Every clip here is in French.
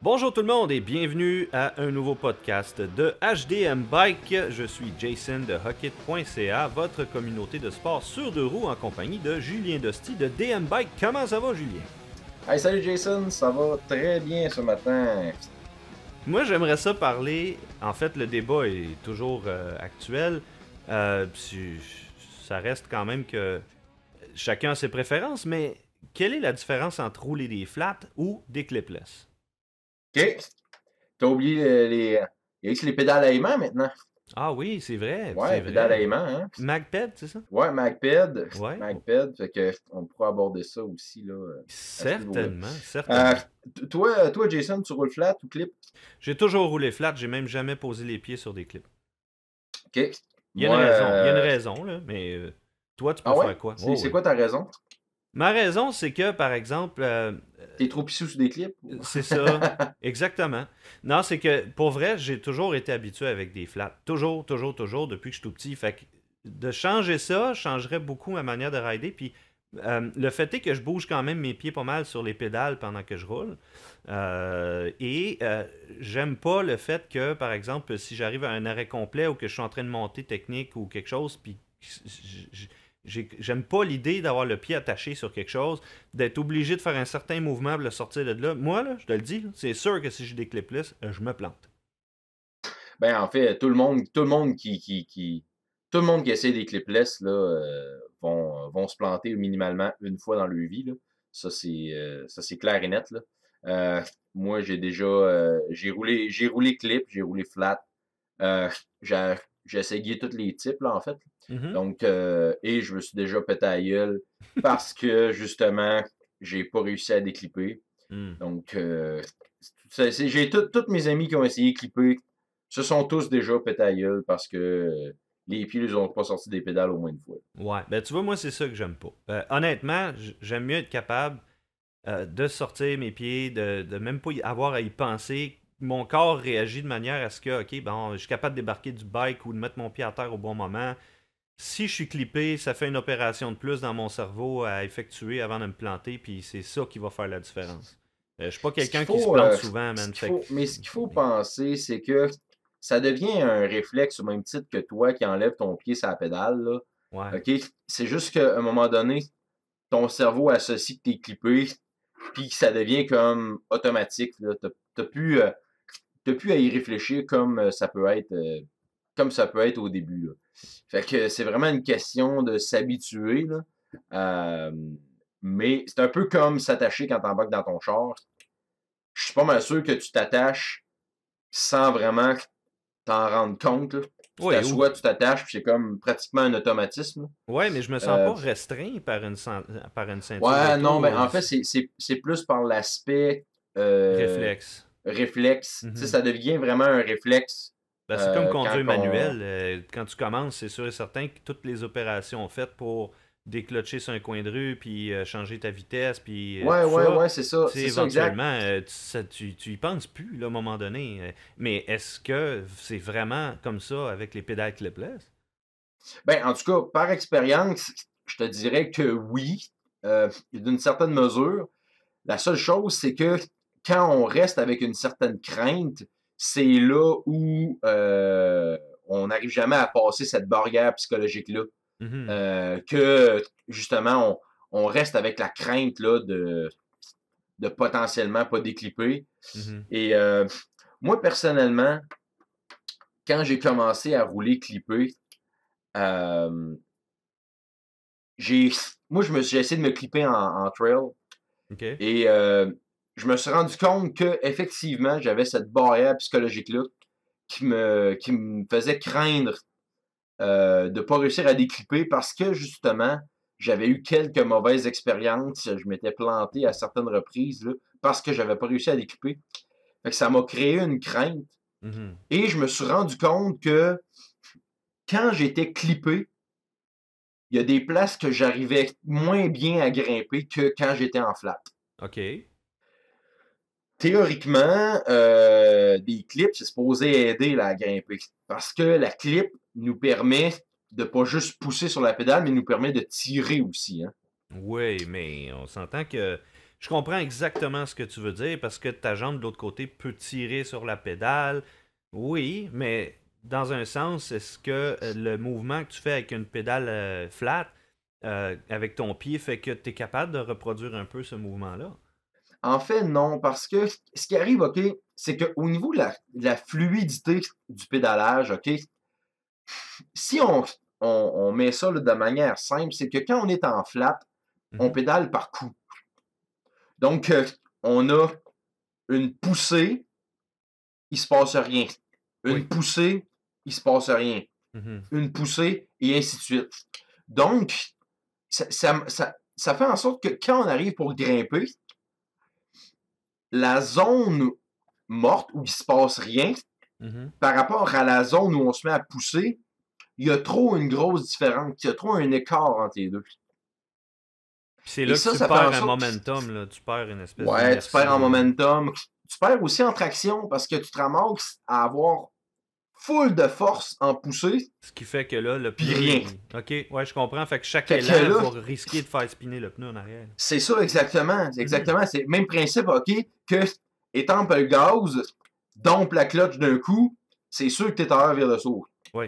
Bonjour tout le monde et bienvenue à un nouveau podcast de HDM Bike. Je suis Jason de Hockit.ca, votre communauté de sport sur deux roues en compagnie de Julien Dosti de DM Bike. Comment ça va, Julien? Hey, salut Jason, ça va très bien ce matin. Moi, j'aimerais ça parler. En fait, le débat est toujours euh, actuel. Euh, ça reste quand même que chacun a ses préférences, mais quelle est la différence entre rouler des flats ou des clipless? OK. T'as oublié euh, les. Il y a les pédales à aimant maintenant. Ah oui, c'est vrai. Ouais, c'est pédales à aimant, hein. Magped, c'est ça? Ouais, MagPed. Ouais. MagPed. Fait que on pourra aborder ça aussi, là. euh. Certainement, Euh, certainement. toi, toi, Jason, tu roules flat ou clip? J'ai toujours roulé flat, j'ai même jamais posé les pieds sur des clips. OK. Il y a une raison, il y a une euh, raison, là, mais euh, toi, tu peux Ah ouais? faire quoi? C'est Oh, quoi ta raison? Ma raison, c'est que, par exemple, euh, T'es trop pissou sur des clips? c'est ça, exactement. Non, c'est que, pour vrai, j'ai toujours été habitué avec des flats. Toujours, toujours, toujours, depuis que je suis tout petit. Fait que de changer ça changerait beaucoup ma manière de rider. Puis euh, le fait est que je bouge quand même mes pieds pas mal sur les pédales pendant que je roule. Euh, et euh, j'aime pas le fait que, par exemple, si j'arrive à un arrêt complet ou que je suis en train de monter technique ou quelque chose, puis j'aime pas l'idée d'avoir le pied attaché sur quelque chose, d'être obligé de faire un certain mouvement pour le sortir de là. Moi, là, je te le dis, c'est sûr que si j'ai des clipless, euh, je me plante. Ben, en fait, tout le monde, tout le monde qui, tout le monde qui essaie des clipless, là, euh, vont, vont se planter minimalement une fois dans leur vie, là. Ça, c'est, euh, clair et net, là. Euh, moi, j'ai déjà, euh, j'ai roulé, roulé clip, j'ai roulé flat. Euh, j'ai, j'ai essayé tous les types, là, en fait. Mhm. Donc, euh, et je me suis déjà pété à la gueule parce que, justement, j'ai pas réussi à déclipper. Mm. Donc, euh, j'ai tous mes amis qui ont essayé de clipper se sont tous déjà pété à gueule parce que les pieds, ils ont pas sorti des pédales au moins une fois. Ouais, ben tu vois, moi, c'est ça que j'aime pas. Euh, honnêtement, j'aime mieux être capable euh, de sortir mes pieds, de, de même pas y avoir à y penser. Mon corps réagit de manière à ce que, ok, bon, je suis capable de débarquer du bike ou de mettre mon pied à terre au bon moment. Si je suis clippé, ça fait une opération de plus dans mon cerveau à effectuer avant de me planter, puis c'est ça qui va faire la différence. Euh, je suis pas quelqu'un qui se plante euh, souvent, man. faut- mais ce qu'il faut penser, c'est que ça devient un réflexe au même titre que toi qui enlève ton pied sur la pédale. Là. Ouais. C'est juste qu'à un moment donné, ton cerveau associe que t'es clippé, puis ça devient comme automatique. T'as t'as plus, euh, t'as plus à y réfléchir comme euh, ça peut être, euh, comme ça peut être au début. Là. Fait que c'est vraiment une question de s'habituer. Euh, mais c'est un peu comme s'attacher quand t'embarques dans ton char. Je suis pas mal sûr que tu t'attaches sans vraiment t'en rendre compte. là. Tu Ouais, ou- t'assois, tu t'attaches, puis c'est comme pratiquement un automatisme. ouais, mais je me sens Euh, pas restreint par une, par une ceinture. Ouais, non, mais euh, en fait, c'est- plus par l'aspect euh, réflexe. Réflexe. Mhm. ça devient vraiment un réflexe. Ben, c'est comme Euh, conduire quand manuel. euh, quand tu commences, c'est sûr et certain que toutes les opérations faites pour déclocher sur un coin de rue, puis euh, changer ta vitesse, puis euh, Ouais, ouais, ça, ouais, c'est ça. C'est ça, exact. éventuellement, euh, tu, ça- tu, tu y penses plus là, à un moment donné. mais est-ce que c'est vraiment comme ça avec les pédales clipless? Ben, en tout cas, par expérience, je te dirais que oui, d'une certaine mesure. La seule chose, c'est que quand on reste avec une certaine crainte, c'est là où euh, on n'arrive jamais à passer cette barrière psychologique-là. Mhm. Euh, que justement, on, on reste avec la crainte là, de, de potentiellement pas déclipper. Mhm. Et euh, moi, personnellement, quand j'ai commencé à rouler clippé, euh, j'ai, moi, je me suis j'ai essayé de me clipper en, en trail et euh, je me suis rendu compte que effectivement, j'avais cette barrière psychologique-là qui me, qui me faisait craindre euh, de pas réussir à déclipper parce que justement, j'avais eu quelques mauvaises expériences. Je m'étais planté à certaines reprises là, parce que j'avais pas réussi à déclipper. Fait que ça m'a créé une crainte. Mhm. Et je me suis rendu compte que quand j'étais clippé, il y a des places que j'arrivais moins bien à grimper que quand j'étais en flat. OK. Théoriquement, euh, des clips, c'est supposé aider là, à grimper. Parce que la clip nous permet de pas juste pousser sur la pédale, mais nous permet de tirer aussi. Hein. Oui, mais on s'entend que je comprends exactement ce que tu veux dire parce que ta jambe de l'autre côté peut tirer sur la pédale. Oui, mais dans un sens, est-ce que euh, le mouvement que tu fais avec une pédale euh, flat, euh, avec ton pied, fait que tu es capable de reproduire un peu ce mouvement-là? En fait, non, parce que ce qui arrive, OK, c'est qu'au niveau de la, fluidité du pédalage, OK, si on, on, met ça de manière simple, c'est que quand on est en flat, on mhm. pédale par coup. Donc, on a une poussée, il se passe rien. Une poussée, il se passe rien. Mm-hmm. Une poussée, et ainsi de suite. Donc, ça, fait en sorte que quand on arrive pour grimper, la zone morte où il se passe rien, mm-hmm. par rapport à la zone où on se met à pousser, il y a trop une grosse différence, il y a trop un écart entre les deux. C'est là que tu perds un momentum, là. tu perds une espèce Ouais, tu perds en momentum. Tu perds aussi en traction parce que tu te ramasses à avoir full de force en poussée. Ce qui fait que là, le pied. rien. Ok, ouais, je comprends. Fait que chaque élan va risquer de faire spinner le pneu en arrière. C'est ça, exactement. C'est exactement. C'est le même principe, ok, que étampe le gaz, dompe la clutch d'un coup, c'est sûr que tu es à vers le saut. Oui.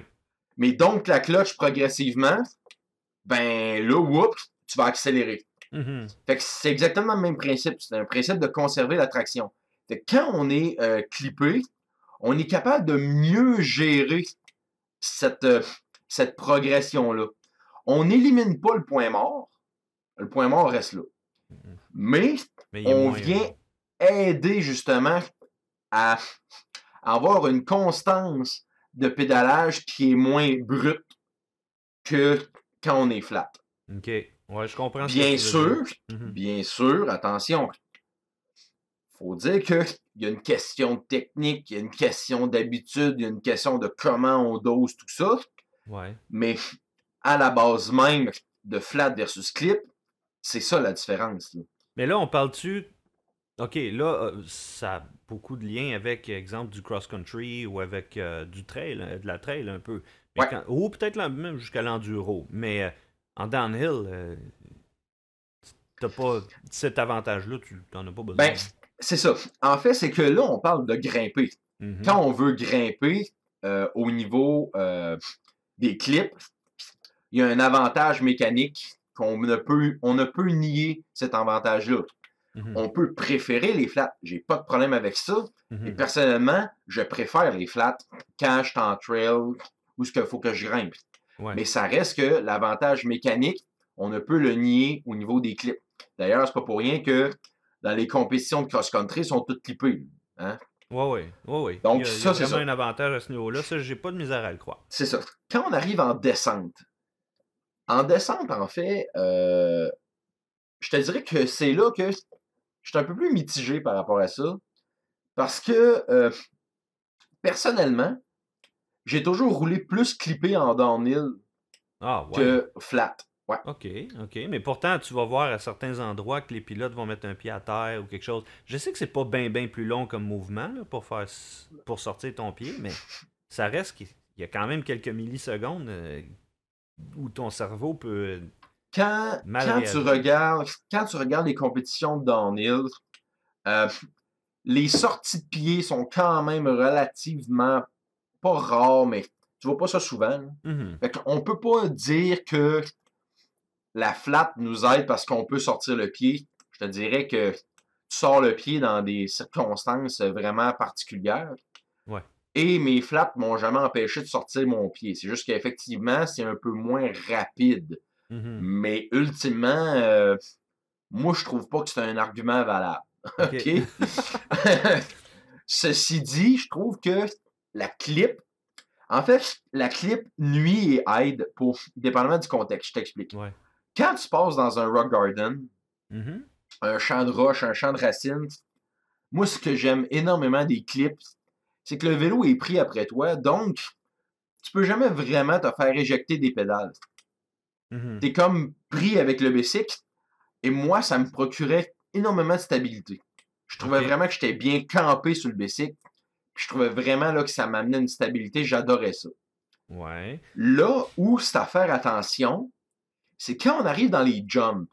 Mais donc la clutch progressivement, ben là, whoops, tu vas accélérer. Mm-hmm. Fait que c'est exactement le même principe. C'est un principe de conserver la traction. Fait que quand on est euh, clippé, on est capable de mieux gérer cette, euh, cette progression-là. On n'élimine pas le point mort. Le point mort reste là. Mais, on vient aider justement à avoir une constance de pédalage qui est moins brute que quand on est flat. OK. Ouais, je comprends. Bien sûr, mhm. bien sûr, attention, faut dire qu'il y a une question de technique, il y a une question d'habitude, il y a une question de comment on dose tout ça. Ouais. Mais à la base même de flat versus clip, c'est ça la différence. Mais là, on parle-tu. OK, là, euh, ça a beaucoup de liens avec, exemple, du cross-country ou avec euh, du trail, euh, de la trail un peu. ou peut-être même jusqu'à l'enduro. Mais en downhill, t'as pas cet avantage-là, tu n'en as pas besoin. Ben, c'est ça. En fait, c'est que là, on parle de grimper. Mm-hmm. Quand on veut grimper euh, au niveau euh, des clips, il y a un avantage mécanique qu'on ne peut, on ne peut nier cet avantage-là. Mm-hmm. On peut préférer les flats. J'ai pas de problème avec ça. Mm-hmm. Et personnellement, je préfère les flats quand je suis en trail ou ce qu'il faut que je grimpe. Mais ça reste que l'avantage mécanique, on ne peut le nier au niveau des clips. D'ailleurs, c'est pas pour rien que dans les compétitions de cross-country sont toutes clippées. Hein? Oui, oui, oui. Donc, ça, c'est un avantage à ce niveau-là. Ça, j'ai pas de misère à le croire. C'est ça. Quand on arrive en descente, en descente, en fait, euh, je te dirais que c'est là que je suis un peu plus mitigé par rapport à ça. Parce que, euh, personnellement, j'ai toujours roulé plus clippé en downhill ah, que flat. OK, OK. Mais pourtant, tu vas voir à certains endroits que les pilotes vont mettre un pied à terre ou quelque chose. Je sais que c'est pas bien bien plus long comme mouvement pour faire pour sortir ton pied, mais ça reste qu'il y a quand même quelques millisecondes euh, où ton cerveau peut quand, quand tu regardes quand tu regardes les compétitions de downhill, euh, les sorties de pied sont quand même relativement pas rares, mais tu vois pas ça souvent. Mm On peut pas dire que la flat nous aide parce qu'on peut sortir le pied. Je te dirais que tu sors le pied dans des circonstances vraiment particulières. Ouais. Et mes flats m'ont jamais empêché de sortir mon pied. C'est juste qu'effectivement, c'est un peu moins rapide. Mm-hmm. Mais ultimement, euh, moi, je trouve pas que c'est un argument valable. OK? Ceci dit, je trouve que la clip, en fait, la clip nuit et aide pour, dépendamment du contexte. Je t'explique. Ouais. Quand tu passes dans un rock garden, mm-hmm. un champ de roches, un champ de racines, moi, ce que j'aime énormément des clips, c'est que le vélo est pris après toi, donc tu peux jamais vraiment te faire éjecter des pédales. Mm-hmm. Tu es comme pris avec le bicycle, et moi, ça me procurait énormément de stabilité. Je trouvais vraiment que j'étais bien campé sur le bicycle. Je trouvais vraiment là, que ça m'amenait une stabilité. J'adorais ça. Ouais. Là où c'est à faire attention, c'est quand on arrive dans les jumps.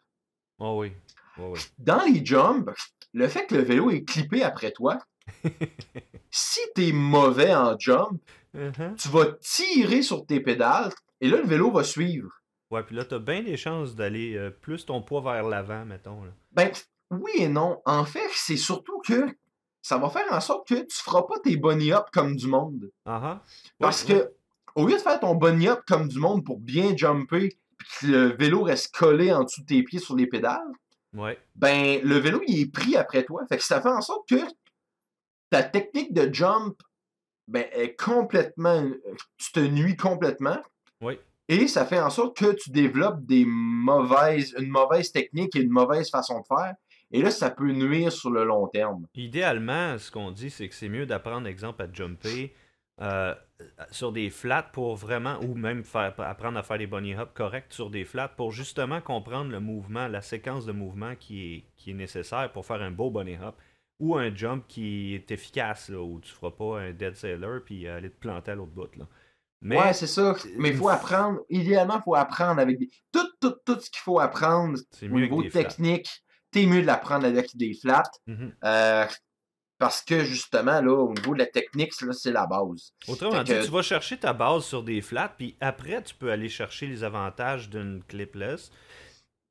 Oh oui. Ouais. Dans les jumps, le fait que le vélo est clippé après toi, si t'es mauvais en jump, Uh-huh. tu vas tirer sur tes pédales et là, le vélo va suivre. Ouais, puis là, t'as bien des chances d'aller euh, plus ton poids vers l'avant, mettons. Là. Ben, oui et non. En fait, c'est surtout que ça va faire en sorte que tu feras pas tes bunny up comme du monde. Ah. Parce Ouais, que, au lieu de faire ton bunny up comme du monde pour bien jumper, puis le vélo reste collé en dessous de tes pieds sur les pédales, Ouais. ben, le vélo, il est pris après toi. Fait que ça fait en sorte que ta technique de jump, ben, est complètement, tu te nuis complètement. Oui. Et ça fait en sorte que tu développes des mauvaises, une mauvaise technique et une mauvaise façon de faire. Et là, ça peut nuire sur le long terme. Idéalement, ce qu'on dit, c'est que c'est mieux d'apprendre, exemple, à jumper euh, sur des flats pour vraiment, ou même faire, apprendre à faire des bunny hops corrects sur des flats pour justement comprendre le mouvement, la séquence de mouvement qui est, qui est nécessaire pour faire un beau bunny hop. Ou un jump qui est efficace, là, où tu feras pas un dead sailor puis aller te planter à l'autre bout. Là. Mais Ouais, c'est ça. Mais il faut apprendre. Idéalement, il faut apprendre avec des. Tout, tout, tout ce qu'il faut apprendre au niveau technique, t'es mieux de l'apprendre avec des flats. Mhm. euh, parce que justement, là, au niveau de la technique, c'est la base. Autrement dit, que- tu vas chercher ta base sur des flats, puis après, tu peux aller chercher les avantages d'une clipless.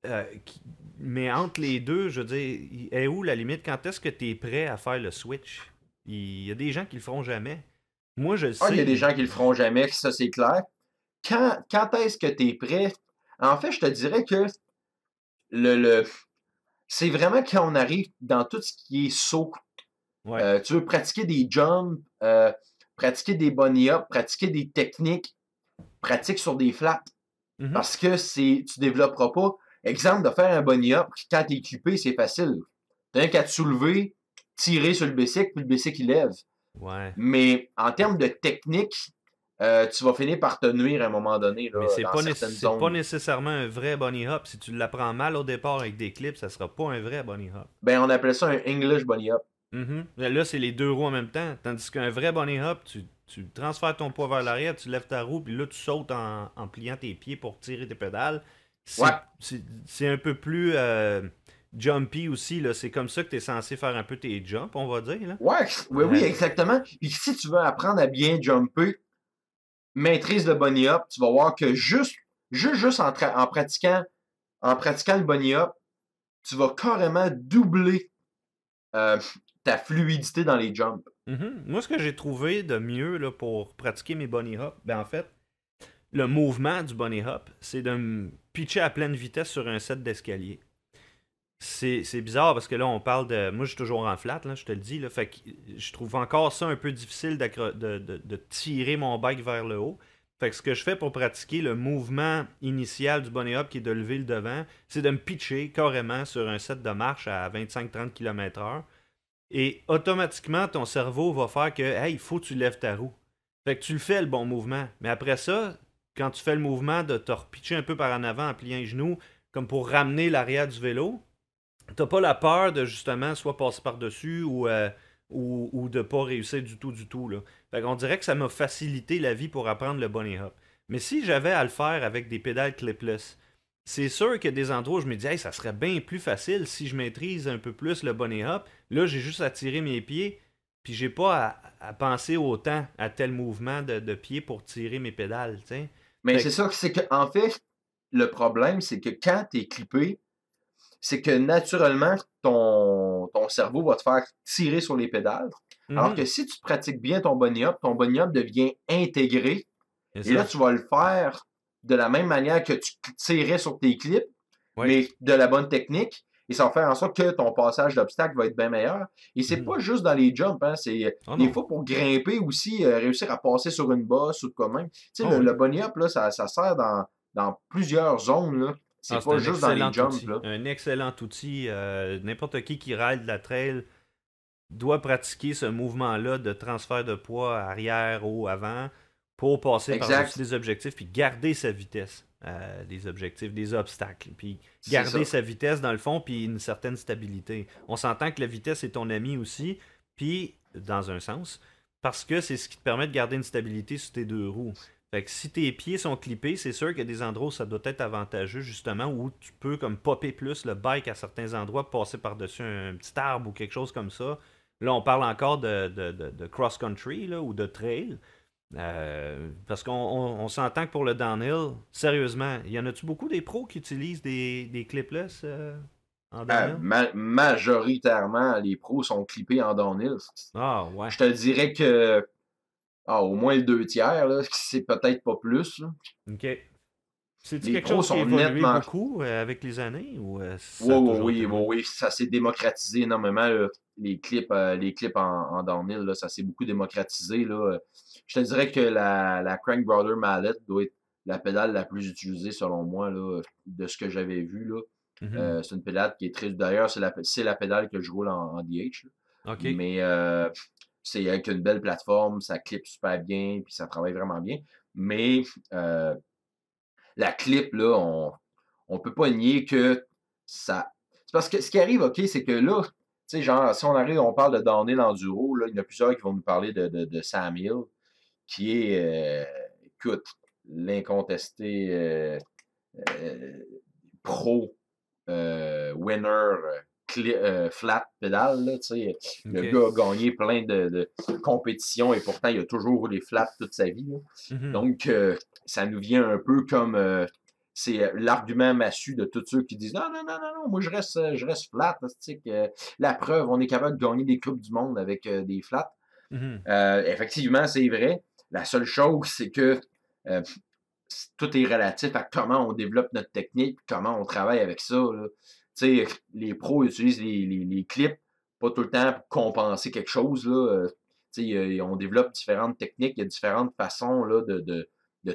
Euh, qui- Mais entre les deux, je veux dire, est où la limite? Quand est-ce que tu es prêt à faire le switch? Il y a des gens qui le feront jamais. Moi, je le sais. Ah, il y a des gens qui le feront jamais, ça c'est clair. Quand, quand est-ce que tu es prêt? En fait, je te dirais que le, le... c'est vraiment quand on arrive dans tout ce qui est saut. Ouais. Euh, tu veux pratiquer des jumps, euh, pratiquer des bunny up, pratiquer des techniques, pratique sur des flats. Mhm. Parce que c'est tu développeras pas. Exemple de faire un bunny up, quand tu es clippé, c'est facile. Tu n'as qu'à te soulever, tirer sur le bicycle, puis le bicycle il lève. Ouais. Mais en termes de technique, euh, tu vas finir par te nuire à un moment donné. Là, Mais c'est pas, zones. pas nécessairement un vrai bunny hop. Si tu l'apprends mal au départ avec des clips, ça sera pas un vrai bunny hop. Ben, on appelle ça un English bunny Mhm. Là, c'est les deux roues en même temps. Tandis qu'un vrai bunny hop, tu, tu transfères ton poids vers l'arrière, tu lèves ta roue, puis là, tu sautes en, en pliant tes pieds pour tirer tes pédales. C'est Ouais. un peu plus euh, jumpy aussi. C'est comme ça que tu es censé faire un peu tes jumps, on va dire. Là. Ouais, oui, oui, Ouais. exactement. Puis si tu veux apprendre à bien jumper, maîtrise le bunny up, tu vas voir que juste, juste, juste en, pratiquant, en pratiquant le bunny up, tu vas carrément doubler euh, ta fluidité dans les jumps. Mhm. Moi, ce que j'ai trouvé de mieux là, pour pratiquer mes bunny hops, ben en fait, le mouvement du bunny hop, c'est de me pitcher à pleine vitesse sur un set d'escalier. C'est bizarre parce que là, on parle de. Moi, je suis toujours en flat, là, je te le dis. Là, fait que je trouve encore ça un peu difficile de, tirer mon bike vers le haut. Fait que ce que je fais pour pratiquer le mouvement initial du bunny hop qui est de lever le devant, c'est de me pitcher carrément sur un set de marche à 25-30 km/h. Et automatiquement, ton cerveau va faire que, il faut que tu lèves ta roue. Fait que tu le fais le bon mouvement. Mais après ça, quand tu fais le mouvement de te un peu par en avant en pliant les genoux, comme pour ramener l'arrière du vélo, t'as pas la peur de justement soit passer par-dessus ou, euh, ou, ou de pas réussir du tout, du tout. Là. Fait qu'on dirait que ça m'a facilité la vie pour apprendre le bunny hop. Mais si j'avais à le faire avec des pédales clipless, c'est sûr qu'il y a des endroits où je me dis, hey, ça serait bien plus facile si je maîtrise un peu plus le bunny hop. Là, j'ai juste à tirer mes pieds, puis j'ai pas à, à penser autant à tel mouvement de, de pied pour tirer mes pédales. Mais c'est que- ça, c'est que en fait, le problème, c'est que quand tu es clippé, c'est que naturellement, ton, ton cerveau va te faire tirer sur les pédales. Alors Mhm. que si tu pratiques bien ton bunny up, ton bunny up devient intégré. Et là, tu vas le faire de la même manière que tu tirais sur tes clips, mais de la bonne technique. Et ça va faire en sorte que ton passage d'obstacle va être bien meilleur. Et c'est Mhm. pas juste dans les jumps, hein, c'est Ah des non. fois pour grimper aussi, euh, réussir à passer sur une bosse ou de quoi même. Tu sais, Ah le, oui. le bunny up, là, ça, ça sert dans, dans plusieurs zones. là. C'est Ah, pas juste dans les jumps. Là. Un excellent outil. euh, N'importe qui qui ride la trail doit pratiquer ce mouvement-là de transfert de poids arrière, haut, avant pour passer par-dessus des objectifs puis garder sa vitesse euh, des objectifs, des obstacles. Puis garder sa vitesse dans le fond puis une certaine stabilité. On s'entend que la vitesse est ton ami aussi, puis dans un sens, parce que c'est ce qui te permet de garder une stabilité sur tes deux roues. Fait que si tes pieds sont clippés, c'est sûr qu'il y a des endroits où ça doit être avantageux, justement, où tu peux comme popper plus le bike à certains endroits, passer par-dessus un, petit arbre ou quelque chose comme ça. Là, on parle encore de, de, cross-country ou de trail. Euh, parce qu'on s'entend que pour le downhill, sérieusement, il y en a-tu beaucoup des pros qui utilisent des, des clipless euh, en euh, downhill? majoritairement, les pros sont clippés en downhill. Ah, ouais. Je te dirais que ah, au moins le deux tiers, là, c'est peut-être pas plus. OK. C'est quelque chose qui a évolué beaucoup avec les années? Ou, oui, oui, oui, ça s'est démocratisé énormément. Les clips, les clips en, en downhill, là, ça s'est beaucoup démocratisé. Là. Je te dirais que la, la Crank Brother Mallet doit être la pédale la plus utilisée selon moi là, de ce que j'avais vu. Là. Mm-hmm. c'est une pédale qui est très. D'ailleurs, c'est la, la pédale que je roule en, DH. Mais c'est avec une belle plateforme, ça clip super bien, puis ça travaille vraiment bien. Mais euh, la clip, là, on ne peut pas nier que ça. C'est parce que ce qui arrive, OK, c'est que là, tu sais, genre, si on arrive, on parle de downhill enduro, là, il y en a plusieurs qui vont nous parler de, de, Sam Hill, qui est, euh, écoute, l'incontesté euh, pro winner euh, flat pédale. Là, Le gars a gagné plein de, compétitions et pourtant il a toujours les flats toute sa vie. Mm-hmm. Donc, euh, ça nous vient un peu comme euh, c'est l'argument massu de tous ceux qui disent non, non, non, non, moi je reste, je reste flat. la preuve, on est capable de gagner des Coupes du Monde avec des flats. Mm-hmm. effectivement, c'est vrai. La seule chose, c'est que tout est relatif à comment on développe notre technique, comment on travaille avec ça sais, les pros utilisent les, clips pas tout le temps pour compenser quelque chose. Euh, on développe différentes techniques, il y a différentes façons là, de,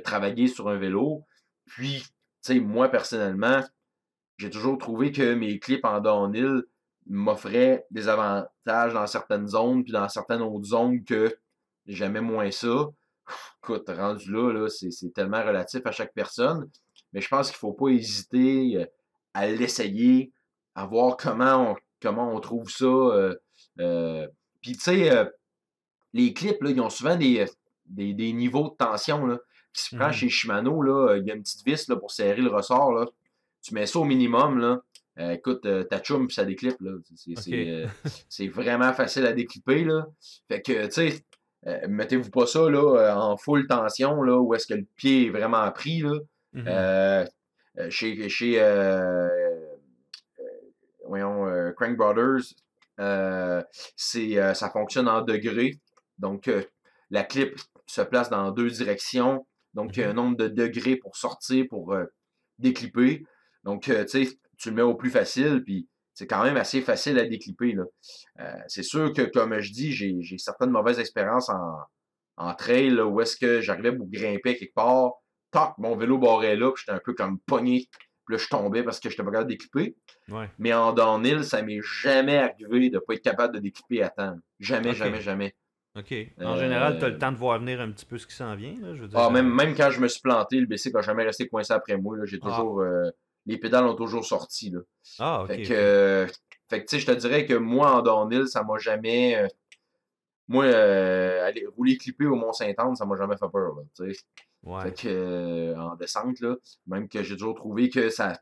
travailler sur un vélo. Puis, moi, personnellement, j'ai toujours trouvé que mes clips en downhill m'offraient des avantages dans certaines zones, puis dans certaines autres zones que j'aimais moins ça. Écoute, rendu là, là c'est tellement relatif à chaque personne. Mais je pense qu'il ne faut pas hésiter euh, à l'essayer, à voir comment on, comment on trouve ça. Euh, euh, puis, tu sais, euh, les clips, là, ils ont souvent des, des, niveaux de tension. Là. Puis, si tu prends mmh chez Shimano, là, il y a une petite vis là, pour serrer le ressort. Là. Tu mets ça au minimum. Là. écoute, ta chum, ça déclipe. C'est vraiment facile à déclipper. Là. Fait que, tu sais, mettez-vous pas ça là, en full tension, là, où est-ce que le pied est vraiment pris. Là. Mmh chez, chez voyons, euh, Crank Brothers, euh, euh, ça fonctionne en degrés. Donc, la clip se place dans deux directions. Donc, il y a un mhm. nombre de degrés pour sortir, pour déclipper. Donc, tu sais, tu le mets au plus facile, puis c'est quand même assez facile à déclipper. c'est sûr que, comme je dis, j'ai, certaines mauvaises expériences en, en trail, où est-ce que j'arrivais pour grimper quelque part, toc, mon vélo barrait là, puis j'étais un peu comme pogné là, je tombais parce que je n'étais pas capable de décliper. Mais en downhill, ça m'est jamais arrivé de ne pas être capable de décliper à temps. Jamais, jamais, jamais. OK. En général, tu as le euh, temps de voir venir un petit peu ce qui s'en vient. Là, je veux dire, ah, même, euh, même quand je me suis planté, le BC n'a jamais resté coincé après moi. J'ai ah. toujours. Euh, les pédales ont toujours sorti. Là. Ah, OK. Fait que, fait que je te dirais que moi, en downhill, ça m'a jamais. moi, aller rouler clipper au Mont-Saint-Anne, ça m'a jamais fait peur. Là, fait que, euh, en descente, là, même que j'ai toujours trouvé que ça.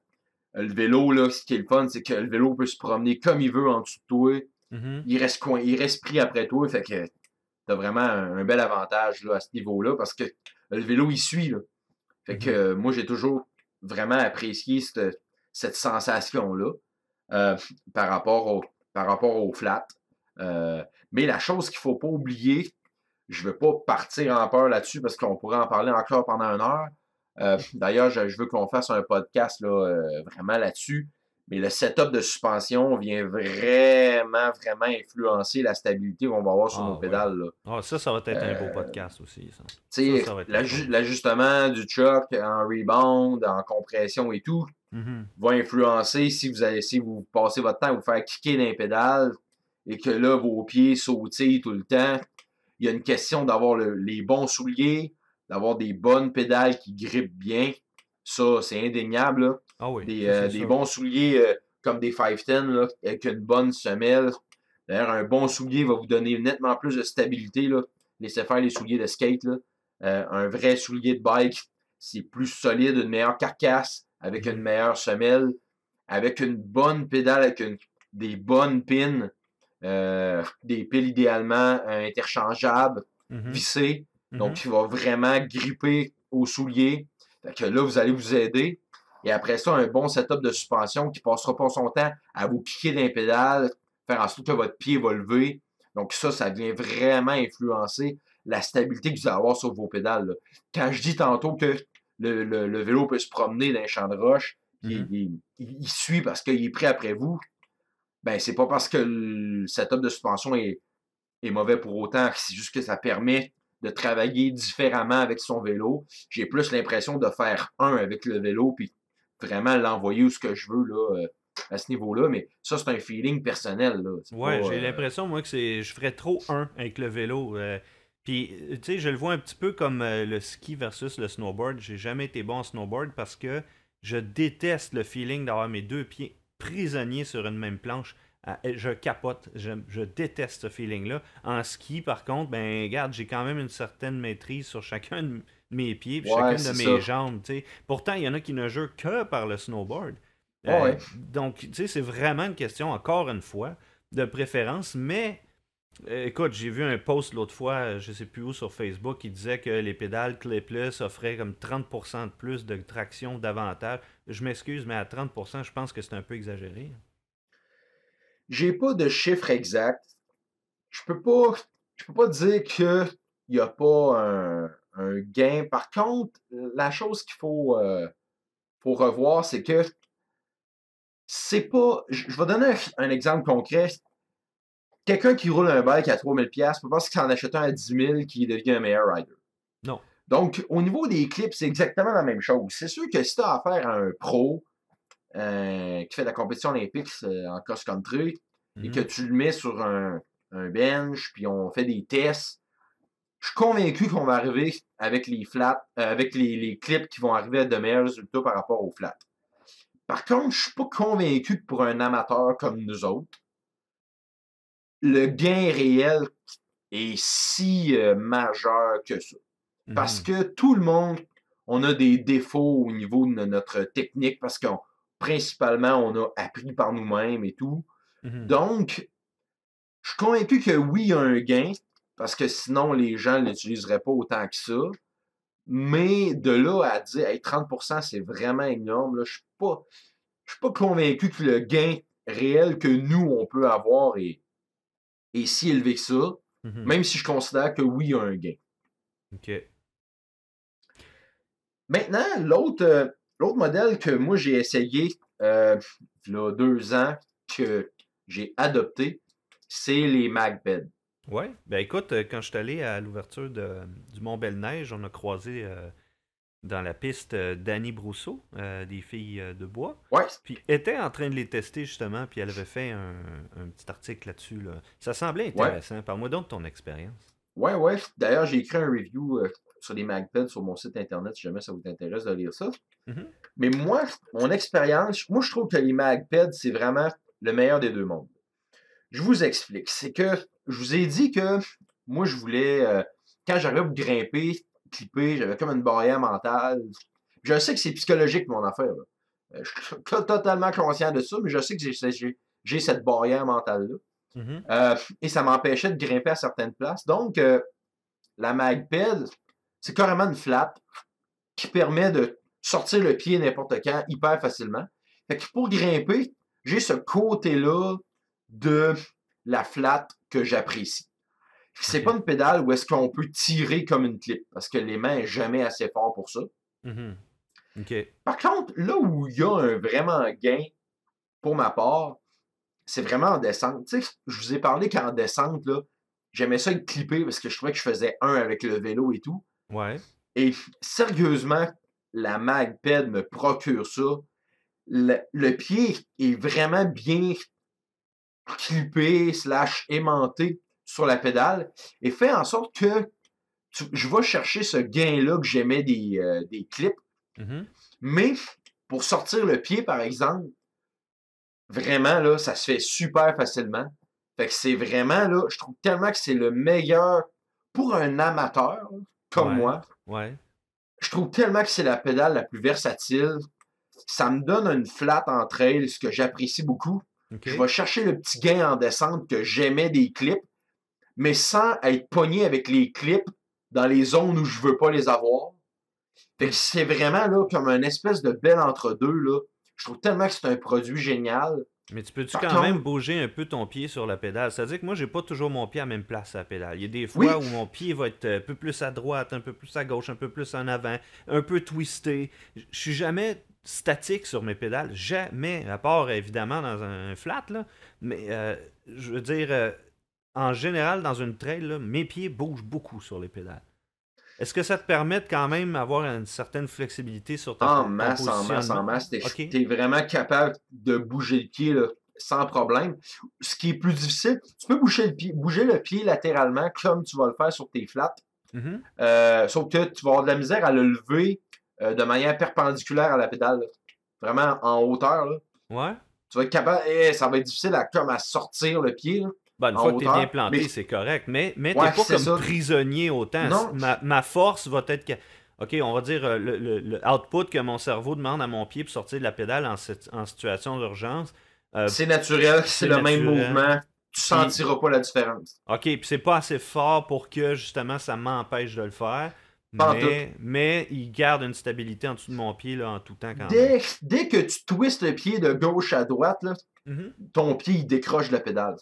Le vélo, là, ce qui est le fun, c'est que le vélo peut se promener comme il veut en dessous de toi. Mm-hmm. il, reste coin, il reste pris après toi. Fait que t'as vraiment un, bel avantage là, à ce niveau-là parce que le vélo, il suit. Là. Fait que mm-hmm. moi, j'ai toujours vraiment apprécié cette, cette sensation-là euh, par, rapport au, par rapport au flat. Euh, mais la chose qu'il ne faut pas oublier, je ne veux pas partir en peur là-dessus parce qu'on pourrait en parler encore pendant une heure. Euh, d'ailleurs, je, veux qu'on fasse un podcast là, vraiment là-dessus. Mais le setup de suspension vient vraiment, vraiment influencer la stabilité qu'on va avoir sur nos ah, pédales. Là. Ah, ça, ça va être un beau euh, podcast aussi. L'ajustement du choc en rebound, en compression et tout mm-hmm. va influencer si vous, allez, si vous passez votre temps à vous faire kicker dans les pédales et que là, vos pieds sautillent tout le temps il y a une question d'avoir les bons souliers, d'avoir des bonnes pédales qui grippent bien. Ça, c'est indéniable. Ah des, euh, bons souliers euh, comme des 510 avec une bonne semelle. D'ailleurs, un bon soulier va vous donner nettement plus de stabilité. Là. Laissez faire les souliers de skate. euh, un vrai soulier de bike, c'est plus solide, une meilleure carcasse, avec une meilleure semelle, avec une bonne pédale, avec des bonnes pins, des piles idéalement interchangeables, Mhm. vissées, donc Mhm. qui va vraiment gripper au soulier. Fait que là, vous allez vous aider. Et après ça, un bon setup de suspension qui passera pas son temps à vous piquer d'un pédale, faire en sorte que votre pied va lever. Donc ça, ça vient vraiment influencer la stabilité que vous allez avoir sur vos pédales. là. Quand je dis tantôt que le, le- le vélo peut se promener dans un champ de roche, Mhm. il, il- il suit parce qu'il est prêt après vous, ben c'est pas parce que le setup de suspension est, est mauvais pour autant, c'est juste que ça permet de travailler différemment avec son vélo. J'ai plus l'impression de faire un avec le vélo, puis vraiment l'envoyer où ce que je veux là, euh, à ce niveau-là. Mais ça, c'est un feeling personnel. Là. Ouais, j'ai euh, l'impression, moi, que c'est je ferais trop un avec le vélo. euh, Puis, tu sais, je le vois un petit peu comme le ski versus le snowboard. J'ai jamais été bon en snowboard parce que je déteste le feeling d'avoir mes deux pieds prisonniers sur une même planche. Ah, Je capote. Je, je déteste ce feeling-là. En ski, par contre, ben, regarde, j'ai quand même une certaine maîtrise sur chacun de mes pieds puis Ouais, chacune de mes ça. jambes. Pourtant, il y en a qui ne jurent que par le snowboard. Euh, ouais. Donc, tu sais, c'est vraiment une question, encore une fois, de préférence. Mais, euh, écoute, j'ai vu un post l'autre fois, je sais plus où, sur Facebook, qui disait que les pédales clipless offraient comme 30% de plus de traction davantage. Je m'excuse, mais à 30%, je pense que c'est un peu exagéré. J'ai pas de chiffre exact. Je peux pas, je peux pas dire que il y a pas un, un gain. Par contre, la chose qu'il faut, euh, faut revoir, c'est que c'est pas. Je je vais donner un, un exemple concret. Quelqu'un qui roule un bike à 3000 pièces, pas parce qu'il en achète un à 10 000 qui devient un meilleur rider. Non. Donc, au niveau des clips, c'est exactement la même chose. C'est sûr que si tu as affaire à un pro euh, qui fait de la compétition olympique euh, en cross-country, et que tu le mets sur un, un bench, puis on fait des tests, je suis convaincu qu'on va arriver avec les flats, euh, avec les, les clips qui vont arriver à de meilleurs résultats par rapport aux flats. Par contre, je suis pas convaincu que pour un amateur comme nous autres, le gain réel est si euh, majeur que ça. Parce Mhm. que tout le monde, on a des défauts au niveau de notre technique, parce qu'on principalement, on a appris par nous-mêmes et tout. Mhm. Donc, je suis convaincu que oui, il y a un gain, parce que sinon, les gens ne l'utiliseraient pas autant que ça. Mais de là à dire hey, 30%, c'est vraiment énorme, là, je ne suis, pas- je suis pas convaincu que le gain réel que nous, on peut avoir est, est si élevé que ça, Mhm. même si je considère que oui, il y a un gain. Ok. Maintenant, l'autre euh, l'autre modèle que moi j'ai essayé euh, il y a deux ans, que j'ai adopté, c'est les MagPed. Ouais, ben écoute, euh, quand je suis allé à l'ouverture de- du Mont Belle-Neige, on a croisé euh, dans la piste euh, Danny Brousseau, euh, des filles de bois. Ouais, Puis était en train de les tester justement, puis elle avait fait un, un petit article là-dessus. là. Ça semblait intéressant. Parle-moi donc de ton expérience. ouais, ouais. D'ailleurs, j'ai écrit un review sur les MagPed sur mon site internet si jamais ça vous intéresse de lire ça. Mhm. Mais moi, mon expérience, moi je trouve que les MagPed, c'est vraiment le meilleur des deux mondes. Je vous explique. C'est que je vous ai dit que moi je voulais, euh, quand j'arrivais pour grimper, clipper, j'avais comme une barrière mentale. Je sais que c'est psychologique mon affaire. là. Euh, Je suis totalement conscient de ça, mais je sais que j'ai- cette barrière mentale-là. Mhm. Euh, et ça m'empêchait de grimper à certaines places. Donc, euh, la MagPed, c'est carrément une flat qui permet de sortir le pied n'importe quand hyper facilement. Fait que pour grimper, j'ai ce côté-là de la flat que j'apprécie. C'est pas une pédale où est-ce qu'on peut tirer comme une clip, parce que les mains sont jamais assez fort pour ça. Mhm. Ok. Par contre, là où il y a un vraiment gain, pour ma part, c'est vraiment en descente. Tu sais, je vous ai parlé qu'en descente, là, j'aimais ça être clippé parce que je trouvais que je faisais un avec le vélo et tout. Ouais. Et sérieusement, la MagPed me procure ça. Le, le pied est vraiment bien clippé, slash aimanté sur la pédale et fait en sorte que tu- je vais chercher ce gain-là que j'aimais des, euh, des clips Mhm. mais pour sortir le pied, par exemple, vraiment, là, ça se fait super facilement. Fait que c'est vraiment, là, je trouve tellement que c'est le meilleur pour un amateur. comme Ouais. moi, Ouais. je trouve tellement que c'est la pédale la plus versatile. Ça me donne une flat en trail, ce que j'apprécie beaucoup. Je vais chercher le petit gain en descente que j'aimais des clips, mais sans être pogné avec les clips dans les zones où je veux pas les avoir. Fait c'est vraiment là comme un espèce de bel entre-deux. Je trouve tellement que c'est un produit génial. Mais tu peux-tu Par quand contre- même bouger un peu ton pied sur la pédale? C'est-à-dire que moi, j'ai pas toujours mon pied à la même place à la pédale. Il y a des fois Oui. où mon pied va être un peu plus à droite, un peu plus à gauche, un peu plus en avant, un peu twisté. Je suis jamais statique sur mes pédales. Jamais. À part, évidemment, dans un flat, là. Mais, euh, je veux dire, euh, en général, dans une trail, là, mes pieds bougent beaucoup sur les pédales. Est-ce que ça te permet de quand même avoir une certaine flexibilité sur ta En masse, en masse, en masse. T'es Ok. t'es vraiment capable de bouger le pied là, sans problème. Ce qui est plus difficile, tu peux bouger le pied, bouger le pied latéralement comme tu vas le faire sur tes flats. Mhm. Euh, sauf que tu vas avoir de la misère à le lever euh, de manière perpendiculaire à la pédale. là. Vraiment en hauteur. là. Ouais. Tu vas être capable. eh, ça va être difficile à, comme à sortir le pied. Ben, une fois que tu es bien planté, mais- c'est correct. Mais, mais Ouais, t'es pas comme ça. prisonnier autant. Non. Ma, ma force va être que. OK, on va dire euh, le, le- le output que mon cerveau demande à mon pied pour sortir de la pédale en, en situation d'urgence. euh, C'est naturel, c'est le même mouvement. Tu sentiras pas la différence. OK, puis c'est pas assez fort pour que justement ça m'empêche de le faire. Mais, mais il garde une stabilité en dessous de mon pied là, en tout temps quand même. Dès, dès que tu twistes le pied de gauche à droite, là, Mhm. ton pied il décroche de la pédale.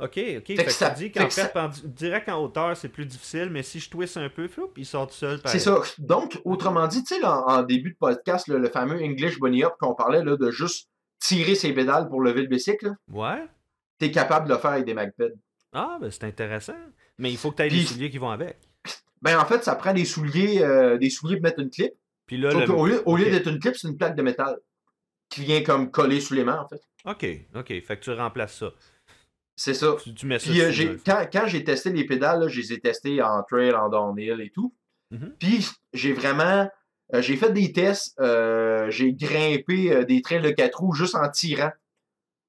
OK, OK. Fait que ça- qu'en ça- direct en hauteur, c'est plus difficile, mais si je twiste un peu, floup, il sort tout seul. C'est ça. Donc, autrement dit, tu sais, en, en début de podcast, là, le fameux English Bunny Up qu'on parlait là, de juste tirer ses pédales pour lever le bicycle, là, Ouais. t'es capable de le faire avec des MagPed. Ah, ben c'est intéressant. Mais il faut que tu aies les souliers qui vont avec. Ben, en fait, ça prend des souliers, euh, des souliers pour mettre une clip. Puis là, le... lieu, au lieu d'être une clip, c'est une plaque de métal qui vient comme coller sous les mains, en fait. OK, OK. Fait que tu remplaces ça. C'est ça. Tu, tu mets ça Puis euh, j'ai- quand, quand j'ai testé les pédales, là, je les ai testées en trail, en downhill et tout. Mhm. Puis j'ai vraiment. euh, j'ai fait des tests. euh, j'ai grimpé des trails de 4 roues juste en tirant.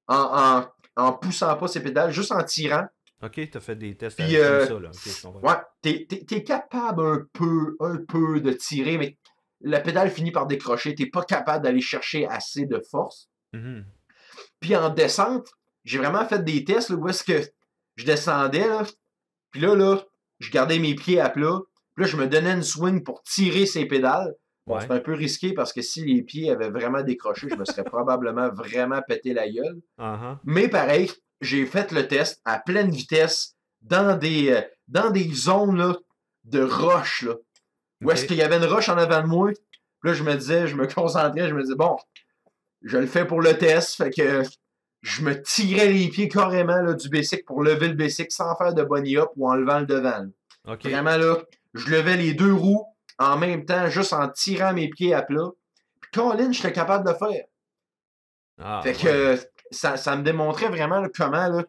En, en, en poussant pas ces pédales, juste en tirant. OK, t'as fait des tests Puis, avec comme ça, là. Ouais, t'es, t'es- t'es capable un peu, un peu de tirer, mais la pédale finit par décrocher. T'es pas capable d'aller chercher assez de force. Mhm. Puis en descente, j'ai vraiment fait des tests là, où est-ce que je descendais, là, puis là, là, je gardais mes pieds à plat, puis là, je me donnais une swing pour tirer ces pédales. Bon, Ouais. c'est un peu risqué parce que si les pieds avaient vraiment décroché, je me serais probablement vraiment pété la gueule. Ah. Mais pareil, j'ai fait le test à pleine vitesse dans des, euh, dans des zones là, de roches. Là, où est-ce qu'il y avait une roche en avant de moi? Puis là, je me disais, je me concentrais, je me disais, bon, je le fais pour le test. Fait que je me tirais les pieds carrément là, du basic pour lever le basic sans faire de bunny up ou en levant le devant. là. Vraiment là, je levais les deux roues en même temps, juste en tirant mes pieds à plat. Puis Colin, j'étais capable de le faire. Ah, fait que ouais. ça, ça me démontrait vraiment là, comment là,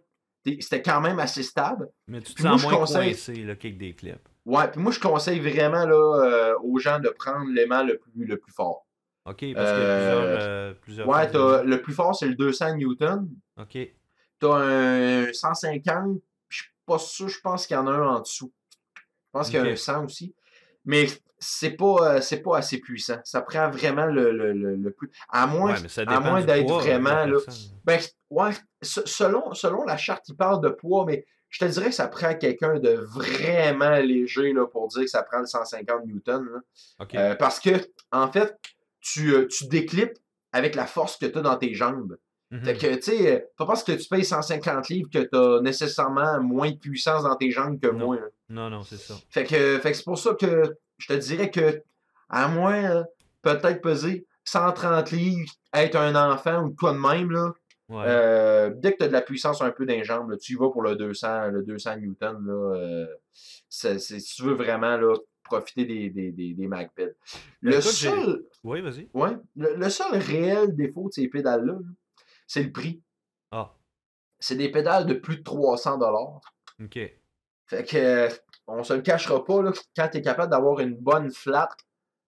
c'était quand même assez stable. Mais tu te sens moi, moins conseille- coincé, là, qu'avec des clips. Ouais, puis moi je conseille vraiment là, euh, aux gens de prendre l'aimant le plus, le plus fort. OK, parce qu'il y a plusieurs... euh, plusieurs Ouais, le plus fort c'est le 200 Newton. OK. T'as un 150, je suis pas sûr, je pense qu'il y en a un en dessous. Je pense qu'il y a un 100 aussi. Mais c'est pas, euh, c'est pas assez puissant. Ça prend vraiment le, le, le, le plus. À moins, Ouais, à moins d'être poids, vraiment. Là, ben, ouais, se- selon, selon la charte, il parle de poids, mais je te dirais que ça prend quelqu'un de vraiment léger là, pour dire que ça prend le 150 Newton. là. OK. Euh, parce que, en fait, tu, euh, tu déclipes avec la force que tu as dans tes jambes. Fait que, tu sais, euh, pas parce que tu payes 150 livres que tu as nécessairement moins de puissance dans tes jambes que Non. moi. là. Non, non, c'est ça. Fait que, fait que c'est pour ça que je te dirais que, à moins, euh, peut-être peser 130 livres, être un enfant ou quoi de même, là, Ouais. euh, dès que tu as de la puissance un peu dans les jambes, là, tu y vas pour le 200, le 200 Newton. Là, euh, si tu veux vraiment là, profiter des, des, des. Ben, Le écoute, seul, Oui, vas-y. ouais, le, le seul réel défaut de ces pédales-là, là, c'est le prix. Ah, C'est des pédales de plus de 300 dollars. OK. Fait que, euh, on se le cachera pas, là, quand tu es capable d'avoir une bonne flat,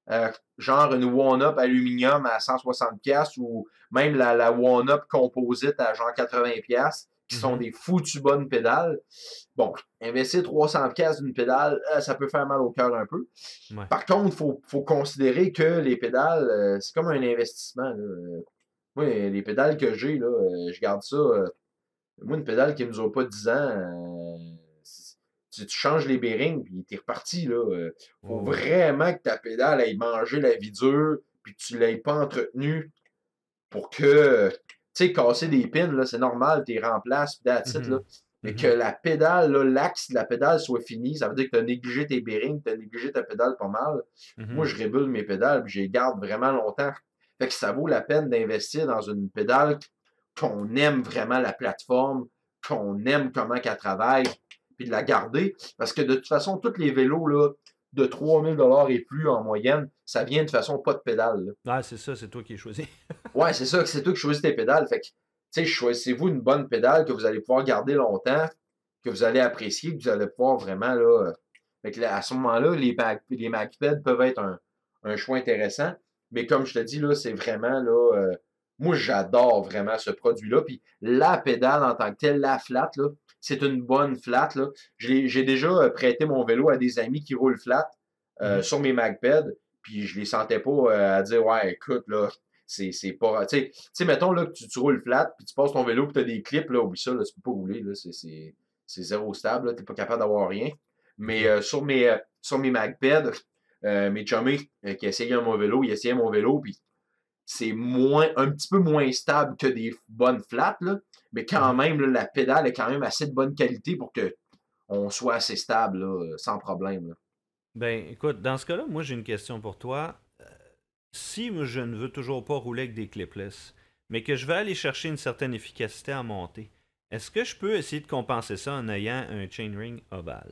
euh, genre une One-Up aluminium à 160$ ou même la, la One-Up composite à genre 80$, qui sont Mhm. des foutues bonnes pédales. Bon, investir 300 pièces d'une pédale, euh, ça peut faire mal au cœur un peu. Ouais. Par contre, il faut, faut considérer que les pédales, euh, c'est comme un investissement. Là. Moi, les pédales que j'ai, là, euh, je garde ça. moi, une pédale qui ne me dure pas 10 ans, tu, tu changes les bearings, puis t'es reparti. Là. Faut vraiment que ta pédale aille manger la vie dure, puis que tu ne l'aies pas entretenue pour que, sais, casser des pins, c'est normal, tu les remplaces, puis that's it, Mhm. là. Mais Mhm. que la pédale, l'axe de la pédale soit fini, ça veut dire que tu as négligé tes bearings, tu as négligé ta pédale pas mal. Mhm. Moi, je rébule mes pédales, puis je les garde vraiment longtemps. Fait que ça vaut la peine d'investir dans une pédale qu'on aime vraiment la plateforme, qu'on aime comment qu'elle travaille, puis de la garder. Parce que de toute façon, tous les vélos là, de 3000 et plus en moyenne, ça vient de façon pas de pédale. là. Ah, c'est ça, c'est toi qui as choisi. Ouais, c'est ça, c'est toi qui choisis tes pédales. Fait que, tu sais, choisissez-vous une bonne pédale que vous allez pouvoir garder longtemps, que vous allez apprécier, que vous allez pouvoir vraiment, là. euh, Fait que là, à ce moment-là, les, mag les peuvent être un, un choix intéressant. Mais comme je te dis, là, c'est vraiment, là, euh, moi, j'adore vraiment ce produit-là. Puis la pédale en tant que telle, la flat, là, c'est une bonne flat, là. J'ai déjà euh, prêté mon vélo à des amis qui roulent flat euh, Mhm. sur mes magpads, puis je les sentais pas euh, à dire, ouais, écoute, là, c'est c'est pas. Tu sais- mettons là, que tu, tu roules flat, puis tu passes ton vélo, puis tu as des clips, là, oublie ça, là, tu peux pas rouler, là, c'est- c'est c'est zéro stable, tu n'es pas capable d'avoir rien. Mais euh, sur mes, euh, sur mes euh, mes chummies qui essayaient mon vélo, ils essayaient mon vélo, puis c'est moins, un petit peu moins stable que des bonnes flats, là, mais quand même, là, la pédale est quand même assez de bonne qualité pour que on soit assez stable, là, sans problème. là. Ben, écoute, dans ce cas-là, moi, j'ai une question pour toi. Euh, si je ne veux toujours pas rouler avec des clipless, mais que je vais aller chercher une certaine efficacité à monter, est-ce que je peux essayer de compenser ça en ayant un chainring ovale?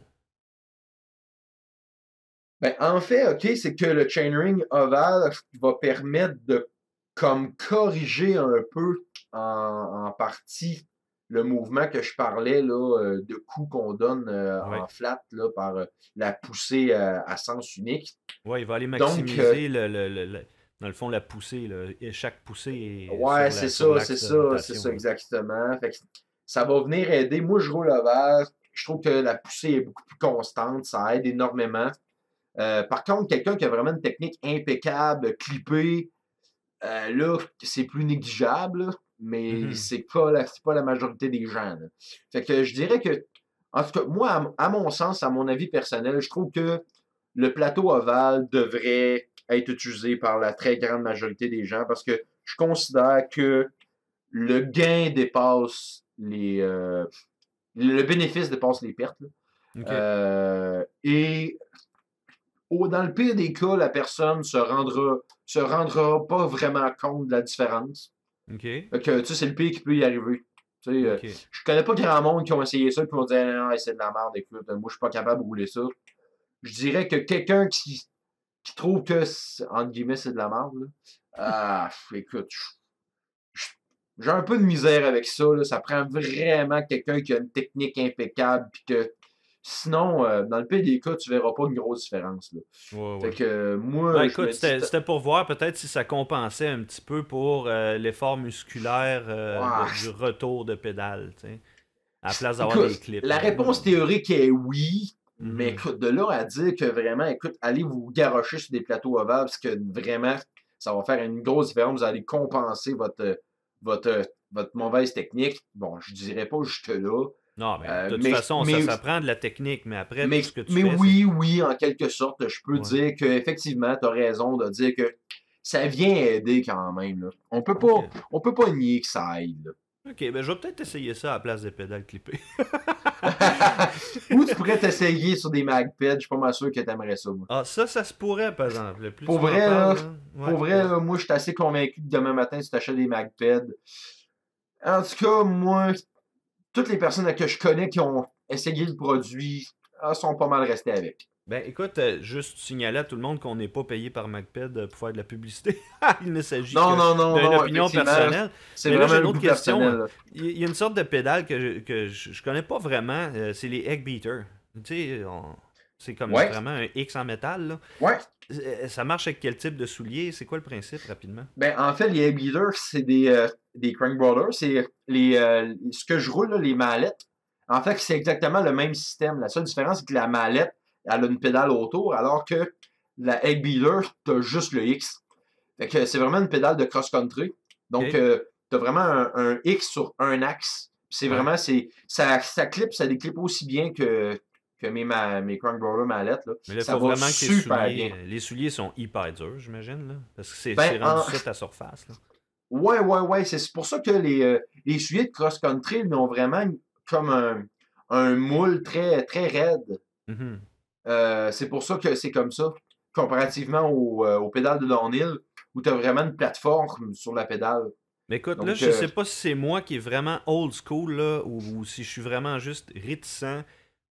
Ben, en fait, OK, c'est que le chainring ovale va permettre de comme corriger un peu en, en partie le mouvement que je parlais là, euh, de coups qu'on donne euh, Ouais. en flat là, par euh, la poussée euh, à sens unique. Ouais, il va aller maximiser le, le- le- le- dans le fond la poussée. là. Et chaque poussée est Ouais, c'est ça, c'est ça, c'est ça, exactement. Fait que ça va venir aider. Moi, je roule ovale. Je trouve que la poussée est beaucoup plus constante. Ça aide énormément. Par contre, quelqu'un qui a vraiment une technique impeccable, clippée, là, c'est plus négligeable, mais Mhm. c'est pas, la- pas la majorité des gens. là. Fait que je dirais que, en tout cas, moi, à, mon sens, à mon avis personnel, je trouve que le plateau ovale devrait être utilisé par la très grande majorité des gens parce que je considère que le gain dépasse les. euh, le bénéfice dépasse les pertes. Euh, et dans le pire des cas, la personne se rendra, se rendra pas vraiment compte de la différence. Ok. Fait que, tu sais, c'est le pire qui peut y arriver. Tu sais, euh, je connais pas grand monde qui ont essayé ça et qui vont dire non, c'est de la merde, écoute, moi je suis pas capable de rouler ça. Je dirais que quelqu'un qui, qui trouve que c'est- entre guillemets c'est de la merde, ah, écoute, j'ai un peu de misère avec ça. Là. Ça prend vraiment quelqu'un qui a une technique impeccable puis que sinon, euh, dans le pire des cas, tu verras pas une grosse différence. Là. Ouais, Fait ouais. que euh, moi, Ben, écoute, c'était c'était pour voir peut-être si ça compensait un petit peu pour euh, l'effort musculaire euh, de- du retour de pédale. À la place d'avoir des clips. La là. réponse théorique est oui, mais écoute, de là à dire que vraiment, écoute, allez vous garocher sur des plateaux ovales parce que vraiment, ça va faire une grosse différence. Vous allez compenser votre, votre, votre mauvaise technique. Bon, je dirais pas jusque-là. Non, mais Euh, de toute mais- façon, mais- ça, ça prend de la technique, mais après, Mais, tout ce que tu mais fais, oui, oui, en quelque sorte, je peux Ouais. dire qu'effectivement, tu as raison de dire que ça vient aider quand même. Là. On peut pas, on peut pas nier que ça aide. là. Ok, ben je vais peut-être essayer ça à la place des pédales clippées. Ou tu pourrais t'essayer sur des magpads, je suis pas mal sûr que tu aimerais ça. moi. Ah, ça, ça se pourrait, par exemple. Le plus Pour vrai, là, ouais, Pour vrai, ouais. là, moi, je suis assez convaincu que demain matin, si tu achètes des magpads. En tout cas, moi, toutes les personnes que je connais qui ont essayé le produit ah, sont pas mal restées avec. Ben écoute, euh, juste signaler à tout le monde qu'on n'est pas payé par MacPed euh, pour faire de la publicité. Il ne s'agit que d'une opinion personnelle. C'est là, vraiment une autre question, personnel, là. Il y a- il y a une sorte de pédale que je, que je, je connais pas vraiment, euh, c'est les egg beaters. Tu sais, on- C'est comme Ouais. vraiment un X en métal. Là. Ouais. Euh, Ça marche avec quel type de soulier? C'est quoi le principe, rapidement? Ben, en fait, les Egg Beaters, c'est des, euh, des Crank Brothers. C'est les, euh, ce que je roule, là, les mallettes. En fait, c'est exactement le même système. La seule différence, c'est que la mallette, elle a une pédale autour, alors que la Egg Beater, t'as juste le X. Fait que c'est vraiment une pédale de cross-country. Donc, Ok. euh, t'as vraiment un, un X sur un axe. C'est Ouais. vraiment, c'est, ça, ça clip, ça déclipe aussi bien que, que mes, ma- mes Crank Brothers mallettes. Là. Mais là, Ça faut va vraiment que super souliers, bien. euh, les souliers sont hyper durs, j'imagine. là, Parce que c'est Ben, rendu en- ça ta surface. Là. Ouais, ouais, ouais. C'est pour ça que les, euh, les souliers de cross-country, ils ont vraiment comme un, un moule très, très raide. Mhm. Euh, c'est pour ça que c'est comme ça, comparativement au, euh, aux pédales de downhill, où tu as vraiment une plateforme sur la pédale. Mais écoute, Donc, là, je sais pas si c'est moi qui est vraiment old school, là, ou, ou si je suis vraiment juste réticent.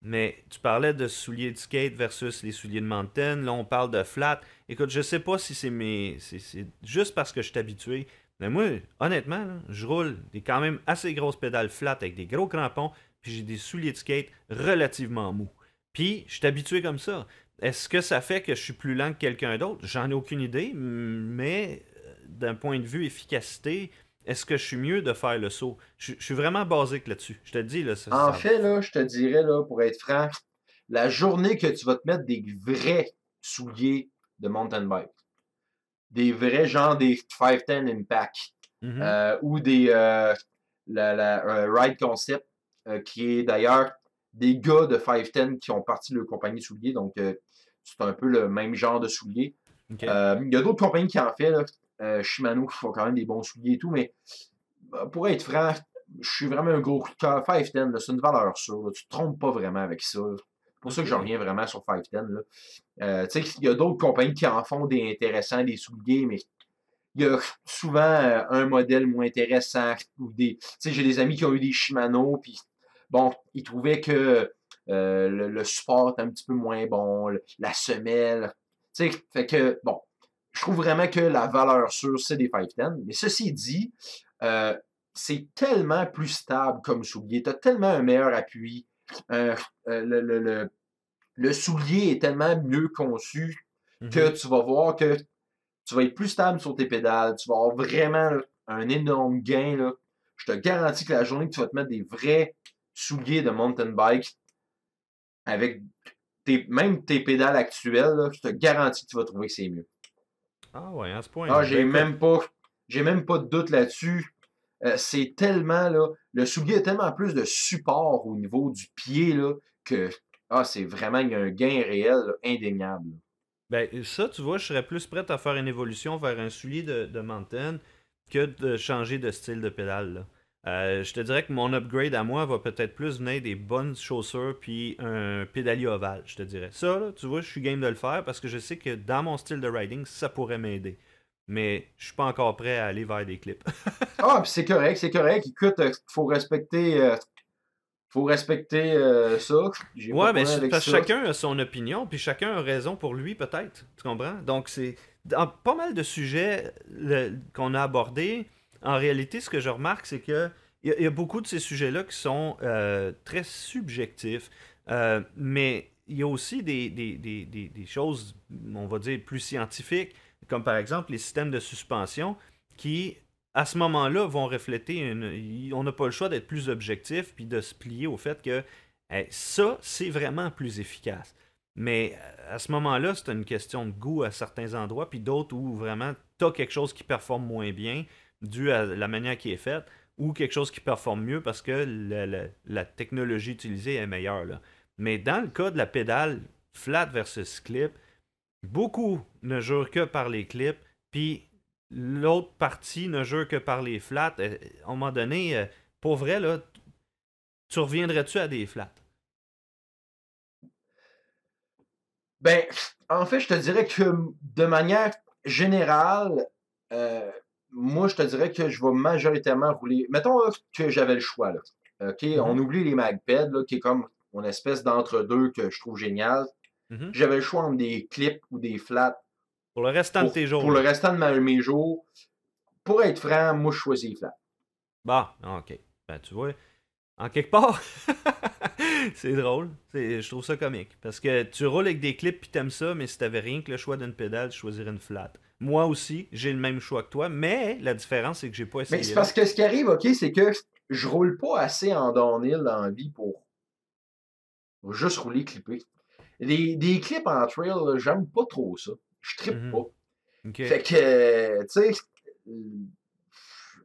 Mais tu parlais de souliers de skate versus les souliers de mountain. Là, on parle de flat. Écoute, je sais pas si c'est mes. C'est juste parce que je suis habitué. Mais moi, honnêtement, je roule des quand même assez grosses pédales flat avec des gros crampons. Puis j'ai des souliers de skate relativement mous. Puis je suis habitué comme ça. Est-ce que ça fait que je suis plus lent que quelqu'un d'autre? J'en ai aucune idée. Mais euh, d'un point de vue efficacité, est-ce que je suis mieux de faire le saut? Je, je suis vraiment basique là-dessus. Je te dis, là. Ça, En ça- fait, là, je te dirais, là, pour être franc, la journée que tu vas te mettre des vrais souliers de mountain bike, des vrais genre des 510 Impact, Mhm. euh, ou des euh, la, la, euh, Ride Concept, qui est d'ailleurs des gars de 510 qui ont parti de leur compagnie souliers, donc c'est un peu le même genre de souliers. Il y a d'autres compagnies qui en font, là. Euh, Shimano qui font quand même des bons souliers et tout, mais euh, pour être franc, je suis vraiment un gros coup de cœur. 510, là, c'est une valeur sûre. là. Tu te trompes pas vraiment avec ça. C'est pour ça que j'en reviens vraiment sur 510. Là. Euh, tu sais, il y a d'autres compagnies qui en font des intéressants, des souliers, mais il y a souvent euh, un modèle moins intéressant. Ou des, tu sais, j'ai des amis qui ont eu des Shimano, puis bon, ils trouvaient que euh, le, le support était un petit peu moins bon, le- la semelle. Tu sais, fait que, bon, je trouve vraiment que la valeur sûre, c'est des 510. Mais ceci dit, euh, c'est tellement plus stable comme soulier. Tu as tellement un meilleur appui. Euh, euh, le, le- le- le soulier est tellement mieux conçu que tu vas voir que tu vas être plus stable sur tes pédales. Tu vas avoir vraiment là, un énorme gain. Là. Je te garantis que la journée que tu vas te mettre des vrais souliers de mountain bike avec tes, même tes pédales actuelles, là, je te garantis que tu vas trouver que c'est mieux. Ah ouais, à ce point. Ah, j'ai même pas. J'ai même pas de doute là-dessus. Euh, c'est tellement là. Le soulier a tellement plus de support au niveau du pied là, que ah, c'est vraiment il y a un gain réel là, indéniable. Ben, ça, tu vois, je serais plus prêt à faire une évolution vers un soulier de, de mountain que de changer de style de pédale. là. Euh, je te dirais que mon upgrade à moi va peut-être plus venir des bonnes chaussures puis un pédalier ovale, je te dirais. Ça, là, tu vois, je suis game de le faire parce que je sais que dans mon style de riding, ça pourrait m'aider. Mais je suis pas encore prêt à aller vers des clips. Ah, puis c'est correct, c'est correct. Écoute, il faut respecter. euh, faut respecter euh, ça. J'ai Ouais, mais parce que chacun a son opinion, puis chacun a raison pour lui, peut-être. Tu comprends? Donc, c'est. Dans pas mal de sujets qu'on a abordés, en réalité, ce que je remarque, c'est que il y, a- beaucoup de ces sujets-là qui sont euh, très subjectifs, euh, mais il y a aussi des, choses, on va dire, plus scientifiques, comme par exemple les systèmes de suspension, qui, à ce moment-là, vont refléter une. On n'a pas le choix d'être plus objectif, puis de se plier au fait que ça, c'est vraiment plus efficace. Mais euh, à ce moment-là, c'est une question de goût à certains endroits, puis d'autres où vraiment tu as quelque chose qui performe moins bien dû à la manière qui est faite, ou quelque chose qui performe mieux parce que la, technologie utilisée est meilleure. Mais dans le cas de la pédale flat versus clip, beaucoup ne jurent que par les clips, puis l'autre partie ne jure que par les flats. Euh, À un moment donné, euh, pour vrai, tu reviendrais-tu à des flats? Ben, en fait, je te dirais que de manière générale, euh, moi, je te dirais que je vais majoritairement rouler. Mettons là, que j'avais le choix. Là. OK? Mhm. On oublie les MagPed, là, qui est comme mon espèce d'entre-deux que je trouve génial. Mhm. J'avais le choix entre des clips ou des flats Pour le restant de tes jours. pour le restant de ma- mes jours. Pour être franc, moi, je choisis les flats. Bah, ok. Ben, tu vois, en quelque part, c'est drôle. Je trouve ça comique. Parce que tu roules avec des clips puis t'aimes ça, mais si t'avais rien que le choix d'une pédale, tu choisirais une flat. Moi aussi, j'ai le même choix que toi, mais la différence, c'est que j'ai pas essayé. Mais c'est parce que ce qui arrive, ok, c'est que je roule pas assez en downhill dans la vie pour juste rouler clipper. Des, des clips en trail, j'aime pas trop ça. Je trippe Mhm. pas. Ok. Fait que, tu sais, euh,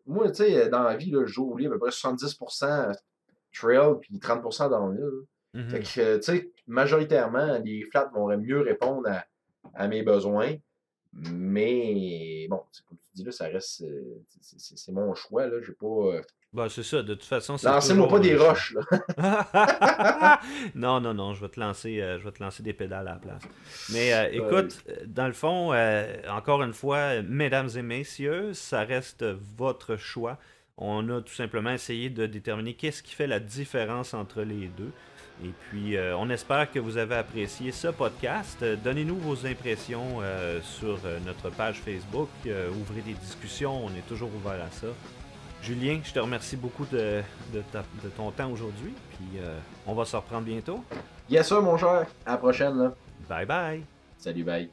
moi, tu sais, dans la vie, là, je roule à peu près 70% trail puis 30% downhill. là. Mhm. Fait que, tu sais, majoritairement, les flats vont mieux répondre à, à mes besoins. Mais, bon, comme tu dis là, ça reste. euh, c'est- mon choix, là. J'ai pas. euh, Bah, c'est ça, de toute façon. c'est Lancez-moi pas des roches, là. non, non, non, je vais te lancer, euh, je vais te lancer des pédales à la place. Mais euh, écoute, euh, dans le fond, euh, encore une fois, euh, mesdames et messieurs, ça reste votre choix. On a tout simplement essayé de déterminer qu'est-ce qui fait la différence entre les deux. Et puis, euh, on espère que vous avez apprécié ce podcast. Euh, Donnez-nous vos impressions euh, sur notre page Facebook. Euh, ouvrez des discussions, on est toujours ouvert à ça. Julien, je te remercie beaucoup de, de ta- de ton temps aujourd'hui. Puis euh, on va se reprendre bientôt. Yes, sir, mon cher. À la prochaine, là. Bye bye. Salut, bye.